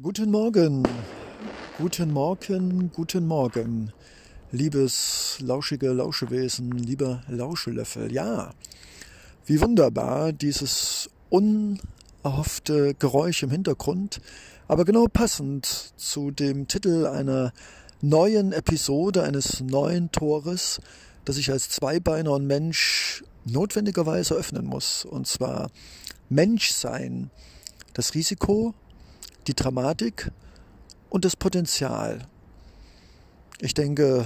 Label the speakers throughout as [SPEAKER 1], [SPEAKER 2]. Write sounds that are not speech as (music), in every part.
[SPEAKER 1] Guten Morgen, guten Morgen, guten Morgen, liebes lauschige Lauschewesen, lieber Lauschelöffel. Ja, wie wunderbar dieses unerhoffte Geräusch im Hintergrund, aber genau passend zu dem Titel einer neuen Episode, eines neuen Tores, das ich als Zweibeiner und Mensch notwendigerweise öffnen muss. Und zwar Menschsein, das Risiko, die Dramatik und das Potenzial. Ich denke,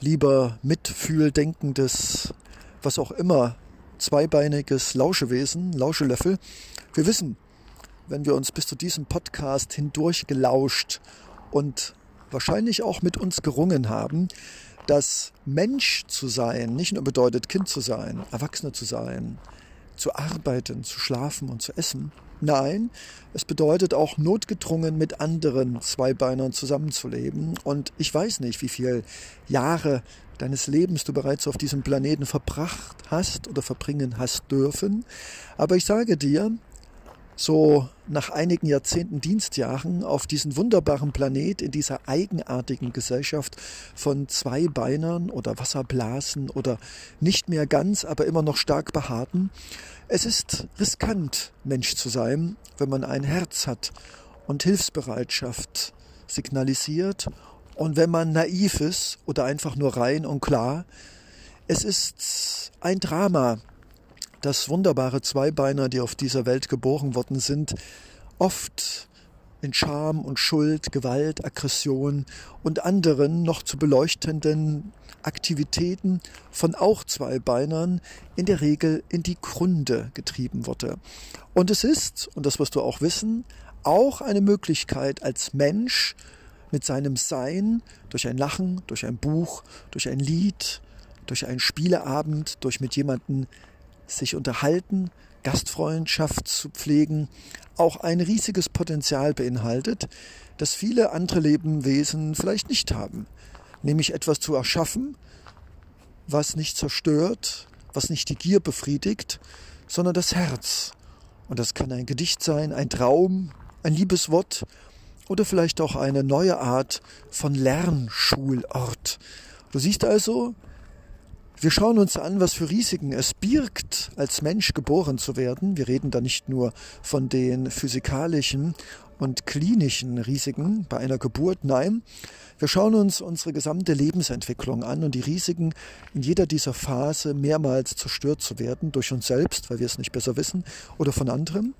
[SPEAKER 1] lieber mitfühldenkendes, was auch immer, zweibeiniges Lauschewesen, Lauschelöffel. Wir wissen, wenn wir uns bis zu diesem Podcast hindurch gelauscht und wahrscheinlich auch mit uns gerungen haben, dass Mensch zu sein nicht nur bedeutet, Kind zu sein, Erwachsener zu sein, zu arbeiten, zu schlafen und zu essen, Nein, es bedeutet auch notgedrungen mit anderen Zweibeinern zusammenzuleben. Und ich weiß nicht, wie viele Jahre deines Lebens du bereits auf diesem Planeten verbracht hast oder verbringen hast dürfen. Aber ich sage dir, so nach einigen Jahrzehnten Dienstjahren auf diesen wunderbaren Planet in dieser eigenartigen Gesellschaft von Zweibeinern oder Wasserblasen oder nicht mehr ganz, aber immer noch stark behaarten, es ist riskant, Mensch zu sein, wenn man ein Herz hat und Hilfsbereitschaft signalisiert und wenn man naiv ist oder einfach nur rein und klar. Es ist ein Drama, dass wunderbare Zweibeiner, die auf dieser Welt geboren worden sind, oft in Scham und Schuld, Gewalt, Aggression und anderen noch zu beleuchtenden Aktivitäten von auch Zweibeinern in der Regel in die Gründe getrieben wurde. Und es ist, und das wirst du auch wissen, auch eine Möglichkeit als Mensch mit seinem Sein durch ein Lachen, durch ein Buch, durch ein Lied, durch einen Spieleabend, durch mit jemandem sich unterhalten, Gastfreundschaft zu pflegen, auch ein riesiges Potenzial beinhaltet, das viele andere Lebewesen vielleicht nicht haben nämlich etwas zu erschaffen, was nicht zerstört, was nicht die Gier befriedigt, sondern das Herz. Und das kann ein Gedicht sein, ein Traum, ein Liebeswort oder vielleicht auch eine neue Art von Lernschulort. Du siehst also, wir schauen uns an, was für Risiken es birgt, als Mensch geboren zu werden. Wir reden da nicht nur von den physikalischen und klinischen Risiken bei einer Geburt, nein, wir schauen uns unsere gesamte Lebensentwicklung an und die Risiken, in jeder dieser Phase mehrmals zerstört zu werden, durch uns selbst, weil wir es nicht besser wissen, oder von anderen.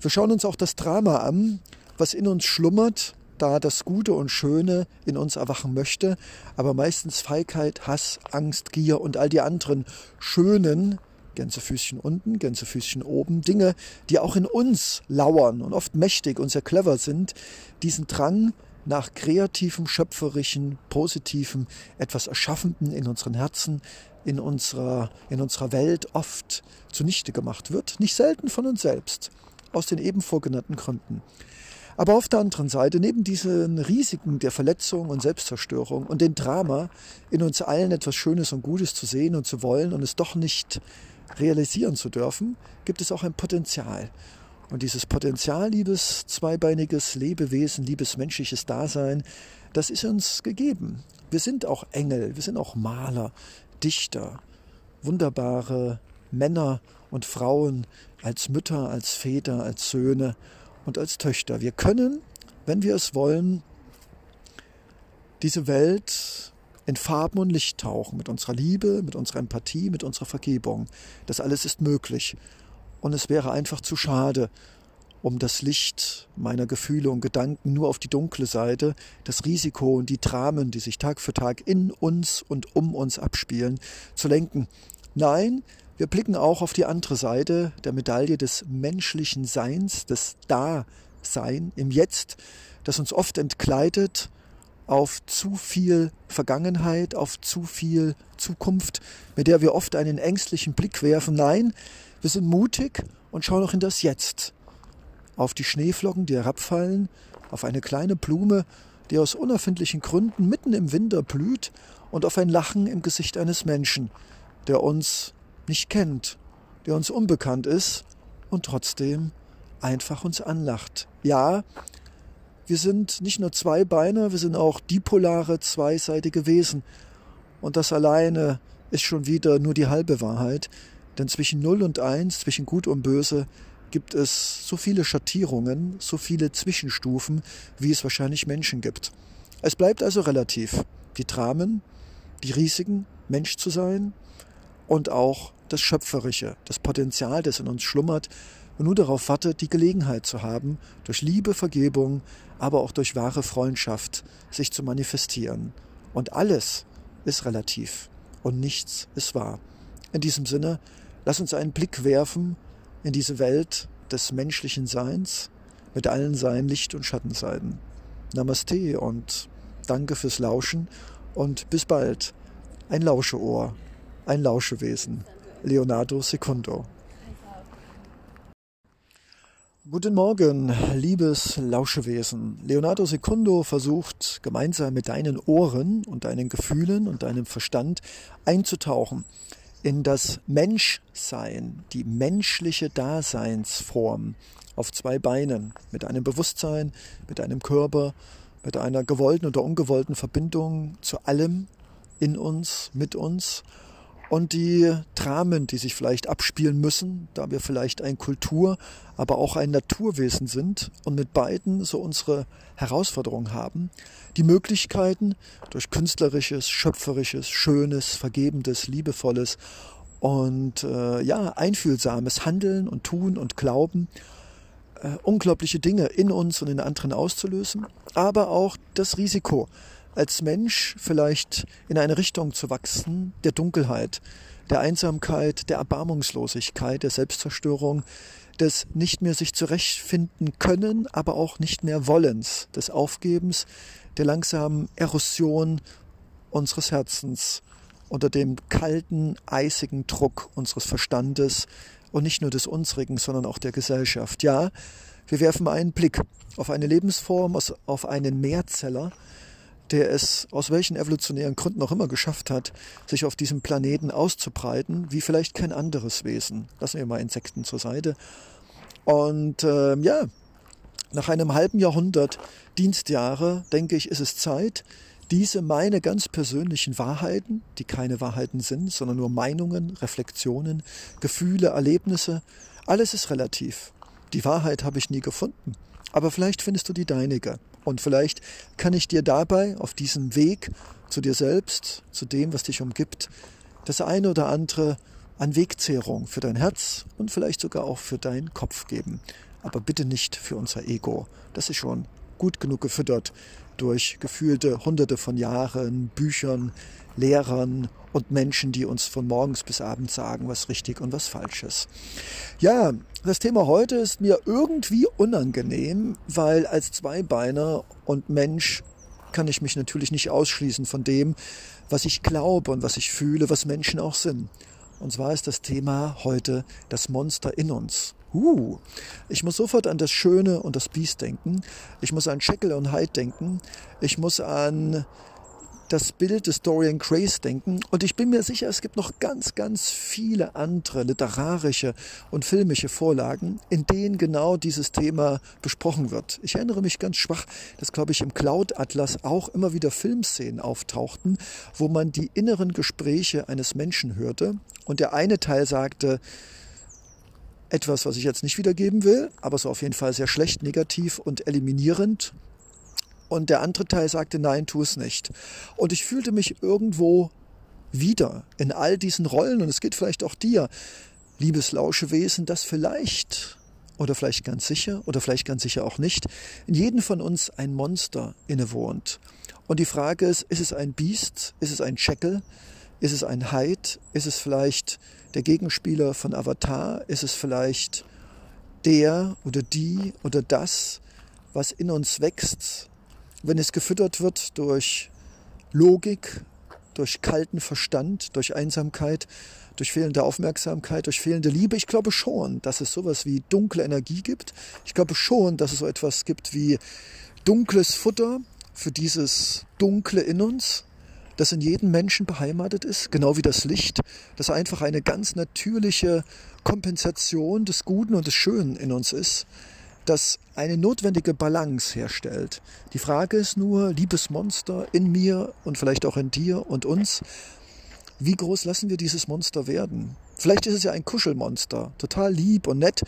[SPEAKER 1] Wir schauen uns auch das Drama an, was in uns schlummert, da das Gute und Schöne in uns erwachen möchte, aber meistens Feigheit, Hass, Angst, Gier und all die anderen schönen Gänsefüßchen unten, Gänsefüßchen oben, Dinge, die auch in uns lauern und oft mächtig und sehr clever sind, diesen Drang nach kreativem, schöpferischen, positivem, etwas Erschaffenden in unseren Herzen, in unserer, in unserer Welt oft zunichte gemacht wird, nicht selten von uns selbst, aus den eben vorgenannten Gründen. Aber auf der anderen Seite, neben diesen Risiken der Verletzung und Selbstzerstörung und dem Drama, in uns allen etwas Schönes und Gutes zu sehen und zu wollen und es doch nicht realisieren zu dürfen, gibt es auch ein Potenzial. Und dieses Potenzial, liebes zweibeiniges Lebewesen, liebes menschliches Dasein, das ist uns gegeben. Wir sind auch Engel, wir sind auch Maler, Dichter, wunderbare Männer und Frauen als Mütter, als Väter, als Söhne und als Töchter. Wir können, wenn wir es wollen, diese Welt in Farben und Licht tauchen, mit unserer Liebe, mit unserer Empathie, mit unserer Vergebung. Das alles ist möglich. Und es wäre einfach zu schade, um das Licht meiner Gefühle und Gedanken nur auf die dunkle Seite, das Risiko und die Dramen, die sich Tag für Tag in uns und um uns abspielen, zu lenken. Nein, wir blicken auch auf die andere Seite der Medaille des menschlichen Seins, des Dasein im Jetzt, das uns oft entkleidet auf zu viel Vergangenheit, auf zu viel Zukunft, mit der wir oft einen ängstlichen Blick werfen. Nein, wir sind mutig und schauen auch in das Jetzt. Auf die Schneeflocken, die herabfallen, auf eine kleine Blume, die aus unerfindlichen Gründen mitten im Winter blüht, und auf ein Lachen im Gesicht eines Menschen, der uns nicht kennt, der uns unbekannt ist und trotzdem einfach uns anlacht. Ja, Wir sind nicht nur zwei Beine, wir sind auch dipolare, zweiseitige Wesen. Und das alleine ist schon wieder nur die halbe Wahrheit. Denn zwischen 0 und 1, zwischen Gut und Böse, gibt es so viele Schattierungen, so viele Zwischenstufen, wie es wahrscheinlich Menschen gibt. Es bleibt also relativ. Die Dramen, die Risiken, Mensch zu sein und auch das Schöpferische, das Potenzial, das in uns schlummert und nur darauf wartet, die Gelegenheit zu haben, durch Liebe, Vergebung, aber auch durch wahre Freundschaft sich zu manifestieren. Und alles ist relativ und nichts ist wahr. In diesem Sinne, lass uns einen Blick werfen in diese Welt des menschlichen Seins mit allen seinen Licht- und Schattenseiten. Namaste und danke fürs Lauschen und bis bald. Ein Lauscheohr, ein Lauschewesen. Leonardo Secundo. Guten Morgen, liebes Lauschewesen. Leonardo Secundo versucht gemeinsam mit deinen Ohren und deinen Gefühlen und deinem Verstand einzutauchen in das Menschsein, die menschliche Daseinsform auf zwei Beinen, mit einem Bewusstsein, mit einem Körper, mit einer gewollten oder ungewollten Verbindung zu allem in uns, mit uns und die Dramen, die sich vielleicht abspielen müssen, da wir vielleicht ein Kultur, aber auch ein Naturwesen sind und mit beiden so unsere Herausforderungen haben, die Möglichkeiten durch künstlerisches, schöpferisches, schönes, vergebendes, liebevolles und äh, ja einfühlsames Handeln und Tun und Glauben äh, unglaubliche Dinge in uns und in anderen auszulösen, aber auch das Risiko, als Mensch vielleicht in eine Richtung zu wachsen, der Dunkelheit, der Einsamkeit, der Erbarmungslosigkeit, der Selbstzerstörung, des nicht mehr sich zurechtfinden können, aber auch nicht mehr Wollens, des Aufgebens, der langsamen Erosion unseres Herzens unter dem kalten, eisigen Druck unseres Verstandes und nicht nur des unsrigen, sondern auch der Gesellschaft. Ja, wir werfen einen Blick auf eine Lebensform, auf einen Mehrzeller, der es aus welchen evolutionären Gründen auch immer geschafft hat, sich auf diesem Planeten auszubreiten, wie vielleicht kein anderes Wesen. Lassen wir mal Insekten zur Seite. Und äh, ja, nach einem halben Jahrhundert Dienstjahre, denke ich, ist es Zeit, diese meine ganz persönlichen Wahrheiten, die keine Wahrheiten sind, sondern nur Meinungen, Reflexionen, Gefühle, Erlebnisse, alles ist relativ. Die Wahrheit habe ich nie gefunden, aber vielleicht findest du die deinige. Und vielleicht kann ich dir dabei auf diesem Weg zu dir selbst, zu dem, was dich umgibt, das eine oder andere an Wegzehrung für dein Herz und vielleicht sogar auch für deinen Kopf geben. Aber bitte nicht für unser Ego. Das ist schon gut genug gefüttert durch gefühlte hunderte von Jahren, Büchern, Lehrern und Menschen, die uns von morgens bis abends sagen, was richtig und was falsch ist. Ja, das Thema heute ist mir irgendwie unangenehm, weil als Zweibeiner und Mensch kann ich mich natürlich nicht ausschließen von dem, was ich glaube und was ich fühle, was Menschen auch sind. Und zwar ist das Thema heute das Monster in uns. Uh, ich muss sofort an das Schöne und das Biest denken. Ich muss an Jekyll und Hyde denken. Ich muss an das Bild des Dorian Grace denken. Und ich bin mir sicher, es gibt noch ganz, ganz viele andere literarische und filmische Vorlagen, in denen genau dieses Thema besprochen wird. Ich erinnere mich ganz schwach, dass, glaube ich, im Cloud Atlas auch immer wieder Filmszenen auftauchten, wo man die inneren Gespräche eines Menschen hörte. Und der eine Teil sagte, etwas, was ich jetzt nicht wiedergeben will, aber so auf jeden Fall sehr schlecht, negativ und eliminierend. Und der andere Teil sagte, nein, tu es nicht. Und ich fühlte mich irgendwo wieder in all diesen Rollen, und es geht vielleicht auch dir, liebes Lauschewesen, das vielleicht oder vielleicht ganz sicher oder vielleicht ganz sicher auch nicht, in jedem von uns ein Monster innewohnt. Und die Frage ist, ist es ein Biest? Ist es ein Jekyll? Ist es ein Hyde? Ist es vielleicht der Gegenspieler von Avatar? Ist es vielleicht der oder die oder das, was in uns wächst, wenn es gefüttert wird durch Logik, durch kalten Verstand, durch Einsamkeit, durch fehlende Aufmerksamkeit, durch fehlende Liebe. Ich glaube schon, dass es sowas wie dunkle Energie gibt. Ich glaube schon, dass es so etwas gibt wie dunkles Futter für dieses Dunkle in uns, das in jedem Menschen beheimatet ist, genau wie das Licht, das einfach eine ganz natürliche Kompensation des Guten und des Schönen in uns ist das eine notwendige Balance herstellt. Die Frage ist nur, liebes Monster in mir und vielleicht auch in dir und uns, wie groß lassen wir dieses Monster werden? Vielleicht ist es ja ein Kuschelmonster, total lieb und nett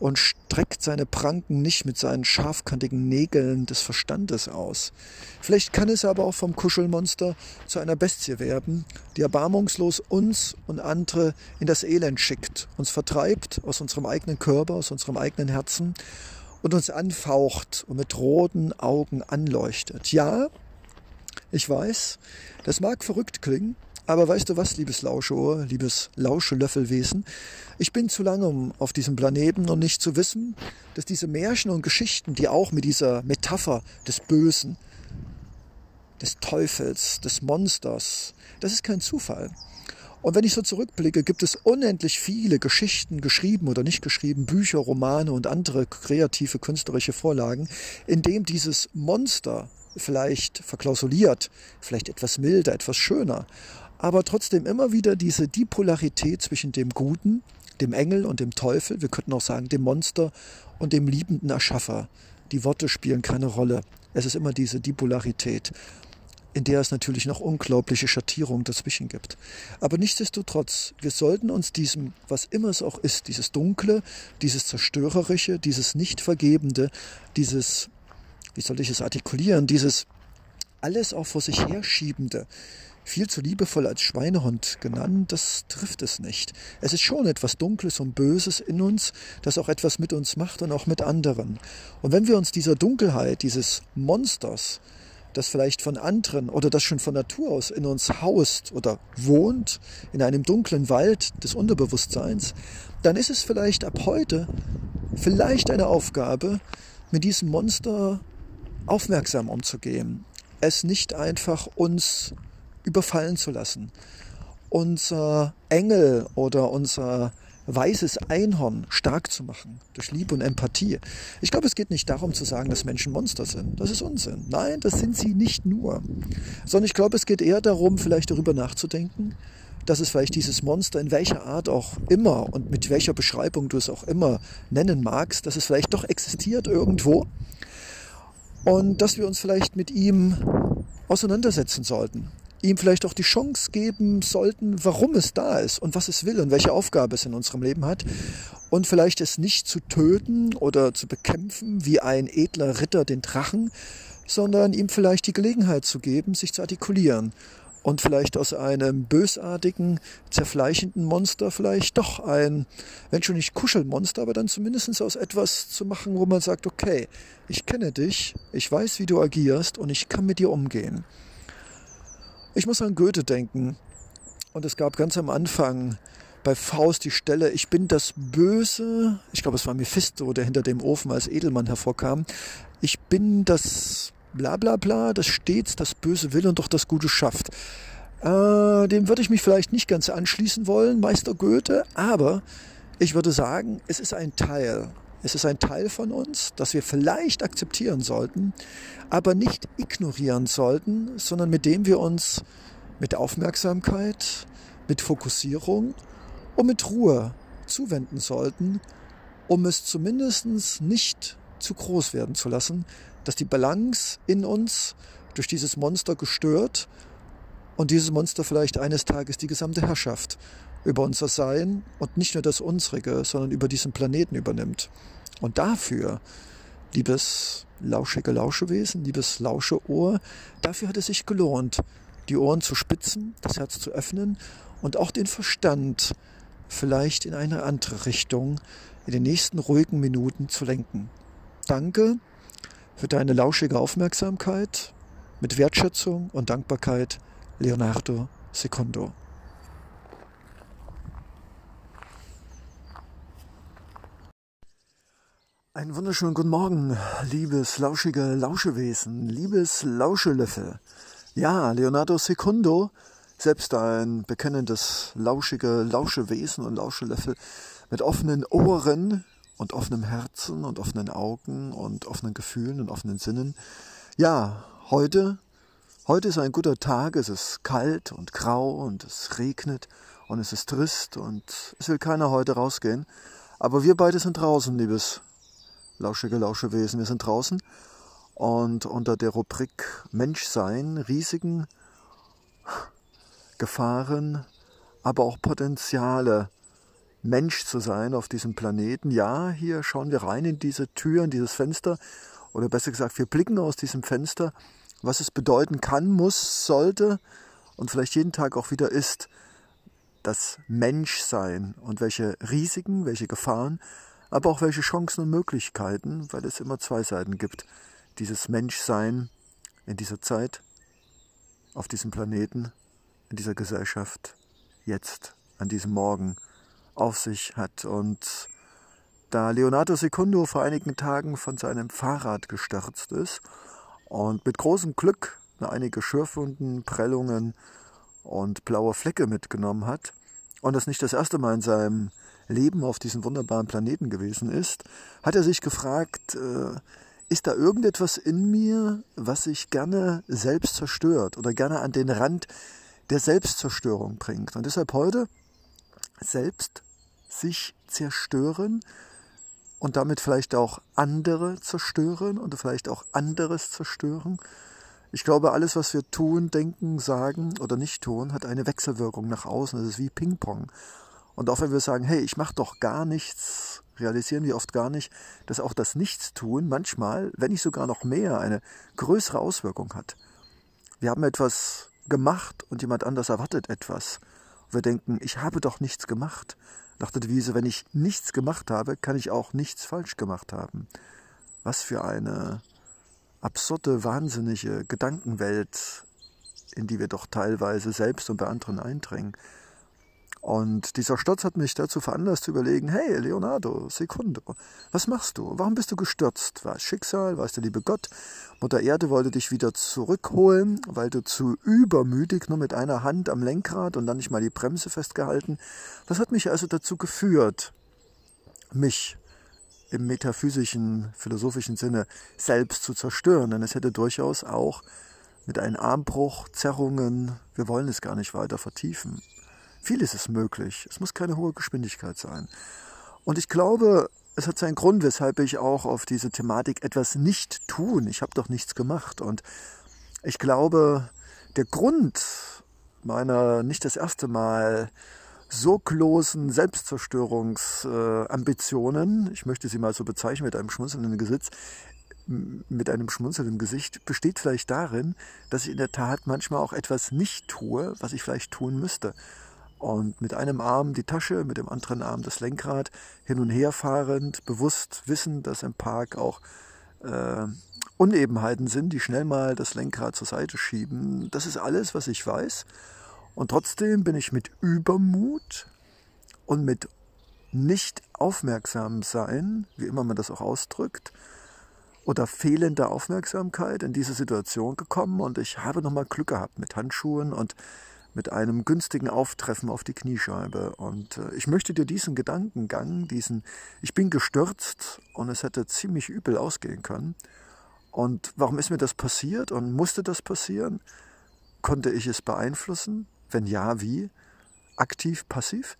[SPEAKER 1] und streckt seine Pranken nicht mit seinen scharfkantigen Nägeln des Verstandes aus. Vielleicht kann es aber auch vom Kuschelmonster zu einer Bestie werden, die erbarmungslos uns und andere in das Elend schickt, uns vertreibt aus unserem eigenen Körper, aus unserem eigenen Herzen und uns anfaucht und mit roten Augen anleuchtet. Ja, ich weiß, das mag verrückt klingen, aber weißt du was, liebes Lauscheohr, liebes Lauschelöffelwesen? Ich bin zu lange auf diesem Planeten und nicht zu wissen, dass diese Märchen und Geschichten, die auch mit dieser Metapher des Bösen, des Teufels, des Monsters, das ist kein Zufall. Und wenn ich so zurückblicke, gibt es unendlich viele Geschichten, geschrieben oder nicht geschrieben, Bücher, Romane und andere kreative künstlerische Vorlagen, in dem dieses Monster vielleicht verklausuliert, vielleicht etwas milder, etwas schöner, aber trotzdem immer wieder diese Dipolarität zwischen dem Guten, dem Engel und dem Teufel, wir könnten auch sagen dem Monster und dem liebenden Erschaffer. Die Worte spielen keine Rolle. Es ist immer diese Dipolarität, in der es natürlich noch unglaubliche Schattierungen dazwischen gibt. Aber nichtsdestotrotz, wir sollten uns diesem, was immer es auch ist, dieses Dunkle, dieses Zerstörerische, dieses Nicht-Vergebende, dieses, wie soll ich es artikulieren, dieses alles auch vor sich herschiebende, viel zu liebevoll als Schweinehund genannt, das trifft es nicht. Es ist schon etwas Dunkles und Böses in uns, das auch etwas mit uns macht und auch mit anderen. Und wenn wir uns dieser Dunkelheit, dieses Monsters, das vielleicht von anderen oder das schon von Natur aus in uns haust oder wohnt, in einem dunklen Wald des Unterbewusstseins, dann ist es vielleicht ab heute vielleicht eine Aufgabe, mit diesem Monster aufmerksam umzugehen. Es nicht einfach uns überfallen zu lassen. Unser Engel oder unser weißes Einhorn stark zu machen durch Liebe und Empathie. Ich glaube, es geht nicht darum zu sagen, dass Menschen Monster sind. Das ist Unsinn. Nein, das sind sie nicht nur. Sondern ich glaube, es geht eher darum, vielleicht darüber nachzudenken, dass es vielleicht dieses Monster in welcher Art auch immer und mit welcher Beschreibung du es auch immer nennen magst, dass es vielleicht doch existiert irgendwo und dass wir uns vielleicht mit ihm auseinandersetzen sollten ihm vielleicht auch die Chance geben sollten, warum es da ist und was es will und welche Aufgabe es in unserem Leben hat. Und vielleicht es nicht zu töten oder zu bekämpfen wie ein edler Ritter den Drachen, sondern ihm vielleicht die Gelegenheit zu geben, sich zu artikulieren und vielleicht aus einem bösartigen, zerfleischenden Monster vielleicht doch ein, wenn schon nicht Kuschelmonster, aber dann zumindest aus etwas zu machen, wo man sagt, okay, ich kenne dich, ich weiß, wie du agierst und ich kann mit dir umgehen. Ich muss an Goethe denken. Und es gab ganz am Anfang bei Faust die Stelle, ich bin das Böse, ich glaube es war Mephisto, der hinter dem Ofen als Edelmann hervorkam, ich bin das bla bla bla, das stets das Böse will und doch das Gute schafft. Äh, dem würde ich mich vielleicht nicht ganz anschließen wollen, Meister Goethe, aber ich würde sagen, es ist ein Teil. Es ist ein Teil von uns, das wir vielleicht akzeptieren sollten, aber nicht ignorieren sollten, sondern mit dem wir uns mit Aufmerksamkeit, mit Fokussierung und mit Ruhe zuwenden sollten, um es zumindest nicht zu groß werden zu lassen, dass die Balance in uns durch dieses Monster gestört und dieses Monster vielleicht eines Tages die gesamte Herrschaft über unser Sein und nicht nur das unsrige, sondern über diesen Planeten übernimmt. Und dafür, liebes lauschige Lauschewesen, liebes Lauscheohr, dafür hat es sich gelohnt, die Ohren zu spitzen, das Herz zu öffnen und auch den Verstand vielleicht in eine andere Richtung in den nächsten ruhigen Minuten zu lenken. Danke für deine lauschige Aufmerksamkeit. Mit Wertschätzung und Dankbarkeit, Leonardo Secondo. Einen wunderschönen guten Morgen, liebes lauschige Lauschewesen, liebes Lauschelöffel. Ja, Leonardo Secundo, selbst ein bekennendes lauschige Lauschewesen und Lauschelöffel mit offenen Ohren und offenem Herzen und offenen Augen und offenen Gefühlen und offenen Sinnen. Ja, heute, heute ist ein guter Tag, es ist kalt und grau und es regnet und es ist trist und es will keiner heute rausgehen. Aber wir beide sind draußen, liebes lauschige Lauschewesen. Wir sind draußen und unter der Rubrik Menschsein, Risiken, Gefahren, aber auch Potenziale, Mensch zu sein auf diesem Planeten. Ja, hier schauen wir rein in diese Tür, in dieses Fenster, oder besser gesagt, wir blicken aus diesem Fenster, was es bedeuten kann, muss, sollte und vielleicht jeden Tag auch wieder ist, das Menschsein und welche Risiken, welche Gefahren, aber auch welche Chancen und Möglichkeiten, weil es immer zwei Seiten gibt, dieses Menschsein in dieser Zeit, auf diesem Planeten, in dieser Gesellschaft, jetzt, an diesem Morgen, auf sich hat. Und da Leonardo Secundo vor einigen Tagen von seinem Fahrrad gestürzt ist und mit großem Glück einige Schürfwunden, Prellungen und blaue Flecke mitgenommen hat und das nicht das erste Mal in seinem Leben auf diesem wunderbaren Planeten gewesen ist, hat er sich gefragt, äh, ist da irgendetwas in mir, was sich gerne selbst zerstört oder gerne an den Rand der Selbstzerstörung bringt. Und deshalb heute selbst sich zerstören und damit vielleicht auch andere zerstören und vielleicht auch anderes zerstören. Ich glaube, alles, was wir tun, denken, sagen oder nicht tun, hat eine Wechselwirkung nach außen. Das ist wie Ping-Pong. Und auch wenn wir sagen, hey, ich mache doch gar nichts, realisieren wir oft gar nicht, dass auch das Nichtstun manchmal, wenn nicht sogar noch mehr, eine größere Auswirkung hat. Wir haben etwas gemacht und jemand anders erwartet etwas. wir denken, ich habe doch nichts gemacht. Nach der Devise, wenn ich nichts gemacht habe, kann ich auch nichts falsch gemacht haben. Was für eine absurde, wahnsinnige Gedankenwelt, in die wir doch teilweise selbst und bei anderen eindringen. Und dieser Sturz hat mich dazu veranlasst zu überlegen, hey Leonardo, Secundo, was machst du? Warum bist du gestürzt? War es Schicksal? War es der liebe Gott? Mutter Erde wollte dich wieder zurückholen, weil du zu übermütig nur mit einer Hand am Lenkrad und dann nicht mal die Bremse festgehalten. Was hat mich also dazu geführt, mich im metaphysischen, philosophischen Sinne selbst zu zerstören? Denn es hätte durchaus auch mit einem Armbruch, Zerrungen, wir wollen es gar nicht weiter vertiefen, Vieles ist möglich. Es muss keine hohe Geschwindigkeit sein. Und ich glaube, es hat seinen Grund, weshalb ich auch auf diese Thematik etwas nicht tun. Ich habe doch nichts gemacht. Und ich glaube, der Grund meiner nicht das erste Mal so großen Selbstzerstörungsambitionen, ich möchte sie mal so bezeichnen mit einem schmunzelnden Gesicht, mit einem schmunzelnden Gesicht, besteht vielleicht darin, dass ich in der Tat manchmal auch etwas nicht tue, was ich vielleicht tun müsste und mit einem Arm die Tasche, mit dem anderen Arm das Lenkrad, hin und her fahrend, bewusst wissen, dass im Park auch äh, Unebenheiten sind, die schnell mal das Lenkrad zur Seite schieben. Das ist alles, was ich weiß. Und trotzdem bin ich mit Übermut und mit nicht aufmerksam sein, wie immer man das auch ausdrückt, oder fehlender Aufmerksamkeit in diese Situation gekommen und ich habe nochmal Glück gehabt mit Handschuhen und mit einem günstigen Auftreffen auf die Kniescheibe. Und äh, ich möchte dir diesen Gedankengang, diesen, ich bin gestürzt und es hätte ziemlich übel ausgehen können. Und warum ist mir das passiert und musste das passieren? Konnte ich es beeinflussen? Wenn ja, wie? Aktiv, passiv?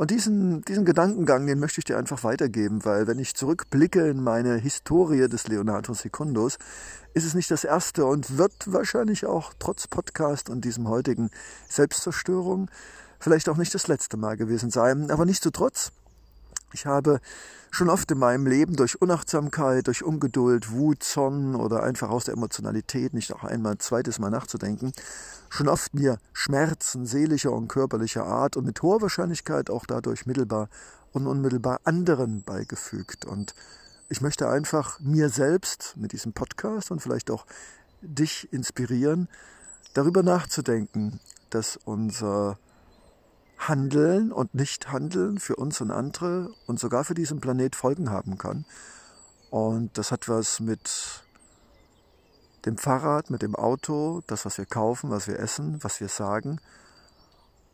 [SPEAKER 1] Und diesen, diesen Gedankengang, den möchte ich dir einfach weitergeben, weil wenn ich zurückblicke in meine Historie des Leonardo Secundos, ist es nicht das erste und wird wahrscheinlich auch trotz Podcast und diesem heutigen Selbstzerstörung vielleicht auch nicht das letzte Mal gewesen sein. Aber nichtsdestotrotz, ich habe schon oft in meinem Leben durch Unachtsamkeit, durch Ungeduld, Wut, Zorn oder einfach aus der Emotionalität nicht auch einmal ein zweites Mal nachzudenken, schon oft mir Schmerzen seelischer und körperlicher Art und mit hoher Wahrscheinlichkeit auch dadurch mittelbar und unmittelbar anderen beigefügt. Und ich möchte einfach mir selbst mit diesem Podcast und vielleicht auch dich inspirieren, darüber nachzudenken, dass unser Handeln und Nichthandeln für uns und andere und sogar für diesen Planet Folgen haben kann. Und das hat was mit dem Fahrrad, mit dem Auto, das, was wir kaufen, was wir essen, was wir sagen.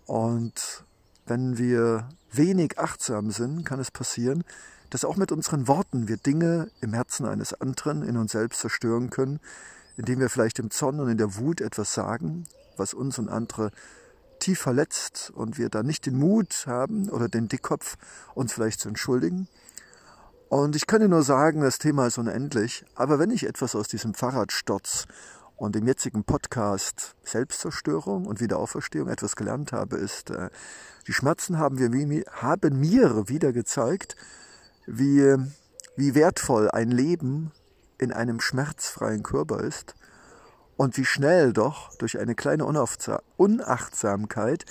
[SPEAKER 1] Und wenn wir wenig achtsam sind, kann es passieren, dass auch mit unseren Worten wir Dinge im Herzen eines anderen in uns selbst zerstören können, indem wir vielleicht im Zorn und in der Wut etwas sagen, was uns und andere tief verletzt und wir da nicht den Mut haben oder den Dickkopf, uns vielleicht zu entschuldigen. Und ich kann dir nur sagen, das Thema ist unendlich. Aber wenn ich etwas aus diesem Fahrradsturz und dem jetzigen Podcast Selbstzerstörung und Wiederauferstehung etwas gelernt habe, ist, äh, die Schmerzen haben, wir, haben mir wieder gezeigt, wie, wie wertvoll ein Leben in einem schmerzfreien Körper ist und wie schnell doch durch eine kleine Unachtsamkeit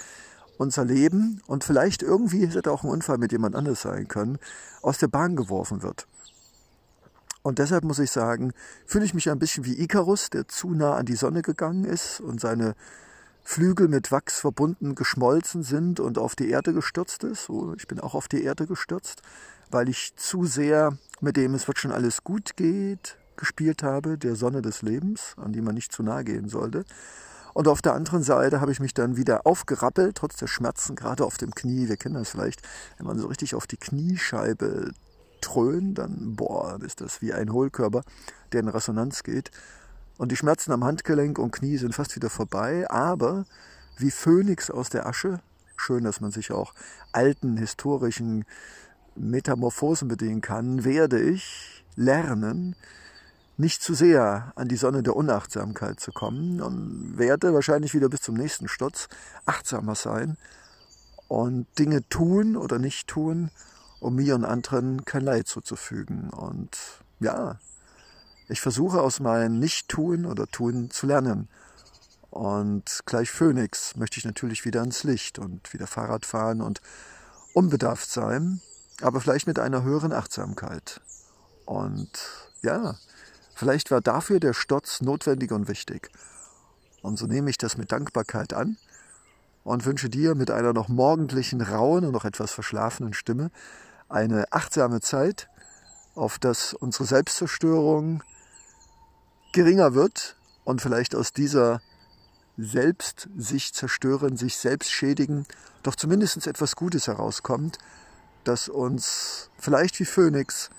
[SPEAKER 1] unser Leben und vielleicht irgendwie, hätte auch ein Unfall mit jemand anders sein können, aus der Bahn geworfen wird. Und deshalb muss ich sagen, fühle ich mich ein bisschen wie Icarus, der zu nah an die Sonne gegangen ist und seine Flügel mit Wachs verbunden geschmolzen sind und auf die Erde gestürzt ist. So, ich bin auch auf die Erde gestürzt, weil ich zu sehr mit dem es wird schon alles gut geht gespielt habe, der Sonne des Lebens, an die man nicht zu nahe gehen sollte. Und auf der anderen Seite habe ich mich dann wieder aufgerappelt, trotz der Schmerzen, gerade auf dem Knie. Wir kennen das vielleicht, wenn man so richtig auf die Kniescheibe dröhnt, dann, boah, ist das wie ein Hohlkörper, der in Resonanz geht. Und die Schmerzen am Handgelenk und Knie sind fast wieder vorbei, aber wie Phönix aus der Asche, schön, dass man sich auch alten historischen Metamorphosen bedienen kann, werde ich lernen, nicht zu sehr an die Sonne der Unachtsamkeit zu kommen und werde wahrscheinlich wieder bis zum nächsten Sturz achtsamer sein und Dinge tun oder nicht tun, um mir und anderen kein Leid zuzufügen. Und ja, ich versuche aus meinem Nicht-Tun oder Tun zu lernen. Und gleich Phönix möchte ich natürlich wieder ins Licht und wieder Fahrrad fahren und unbedarft sein, aber vielleicht mit einer höheren Achtsamkeit. Und ja, Vielleicht war dafür der Stotz notwendig und wichtig. Und so nehme ich das mit Dankbarkeit an und wünsche dir mit einer noch morgendlichen, rauen und noch etwas verschlafenen Stimme eine achtsame Zeit, auf dass unsere Selbstzerstörung geringer wird und vielleicht aus dieser selbst sich zerstören, sich selbst schädigen, doch zumindest etwas Gutes herauskommt, das uns vielleicht wie Phönix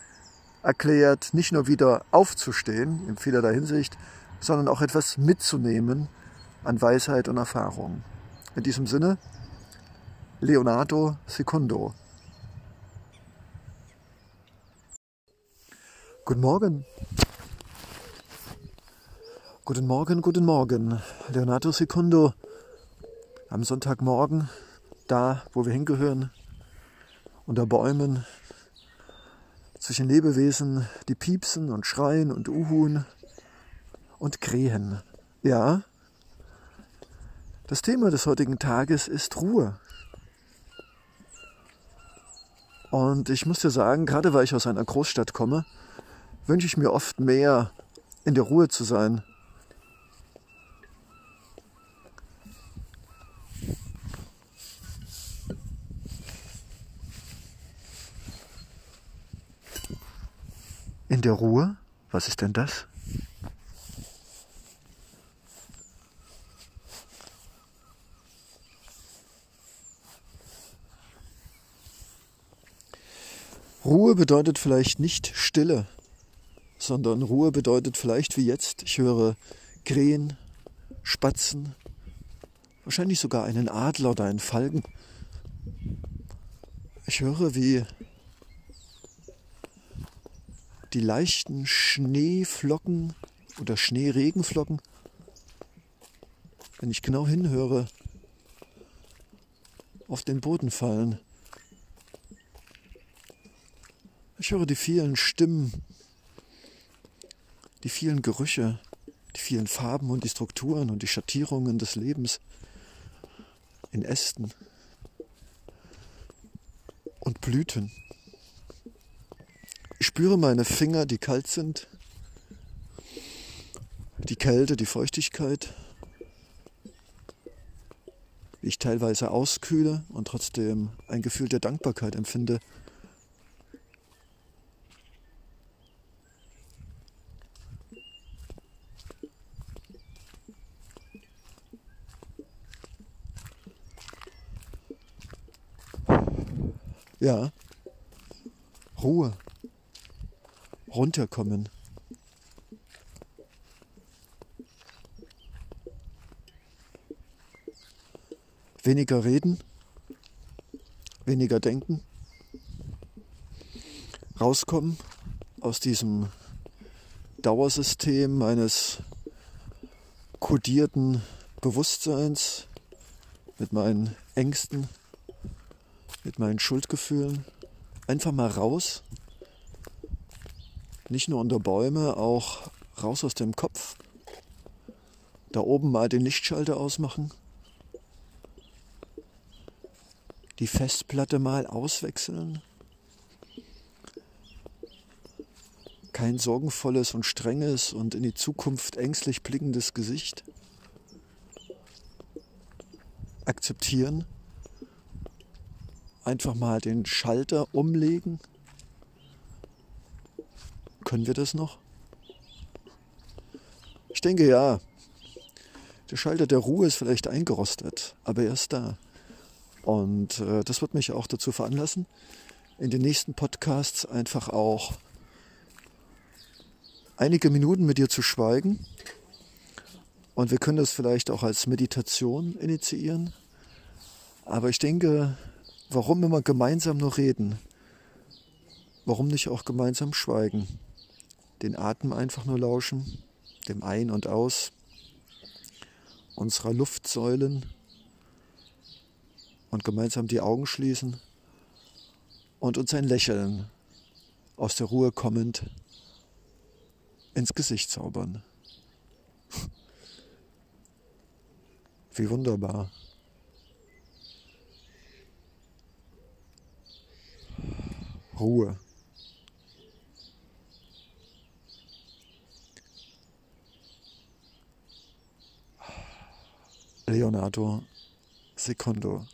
[SPEAKER 1] erklärt, nicht nur wieder aufzustehen in vielerlei Hinsicht, sondern auch etwas mitzunehmen an Weisheit und Erfahrung. In diesem Sinne, Leonardo Secundo. Guten Morgen. Guten Morgen, guten Morgen. Leonardo Secundo am Sonntagmorgen, da wo wir hingehören, unter Bäumen, zwischen Lebewesen, die piepsen und schreien und uhuhen und krähen. Ja, das Thema des heutigen Tages ist Ruhe. Und ich muss dir sagen, gerade weil ich aus einer Großstadt komme, wünsche ich mir oft mehr in der Ruhe zu sein. In der Ruhe? Was ist denn das? Ruhe bedeutet vielleicht nicht Stille, sondern Ruhe bedeutet vielleicht wie jetzt, ich höre Krähen, Spatzen, wahrscheinlich sogar einen Adler oder einen Falken. Ich höre, wie die leichten Schneeflocken oder Schneeregenflocken, wenn ich genau hinhöre, auf den Boden fallen. Ich höre die vielen Stimmen, die vielen Gerüche, die vielen Farben und die Strukturen und die Schattierungen des Lebens in Ästen und Blüten. Ich spüre meine Finger, die kalt sind, die Kälte, die Feuchtigkeit, wie ich teilweise auskühle und trotzdem ein Gefühl der Dankbarkeit empfinde. Ja, Ruhe runterkommen. Weniger reden, weniger denken, rauskommen aus diesem Dauersystem meines kodierten Bewusstseins mit meinen Ängsten, mit meinen Schuldgefühlen. Einfach mal raus. Nicht nur unter Bäume, auch raus aus dem Kopf. Da oben mal den Lichtschalter ausmachen. Die Festplatte mal auswechseln. Kein sorgenvolles und strenges und in die Zukunft ängstlich blickendes Gesicht. Akzeptieren. Einfach mal den Schalter umlegen. Können wir das noch? Ich denke ja. Der Schalter der Ruhe ist vielleicht eingerostet, aber er ist da. Und äh, das wird mich auch dazu veranlassen, in den nächsten Podcasts einfach auch einige Minuten mit dir zu schweigen. Und wir können das vielleicht auch als Meditation initiieren. Aber ich denke, warum immer gemeinsam nur reden? Warum nicht auch gemeinsam schweigen? Den Atem einfach nur lauschen, dem Ein und Aus unserer Luftsäulen und gemeinsam die Augen schließen und uns ein Lächeln aus der Ruhe kommend ins Gesicht zaubern. (laughs) Wie wunderbar. Ruhe. Leonardo Secondo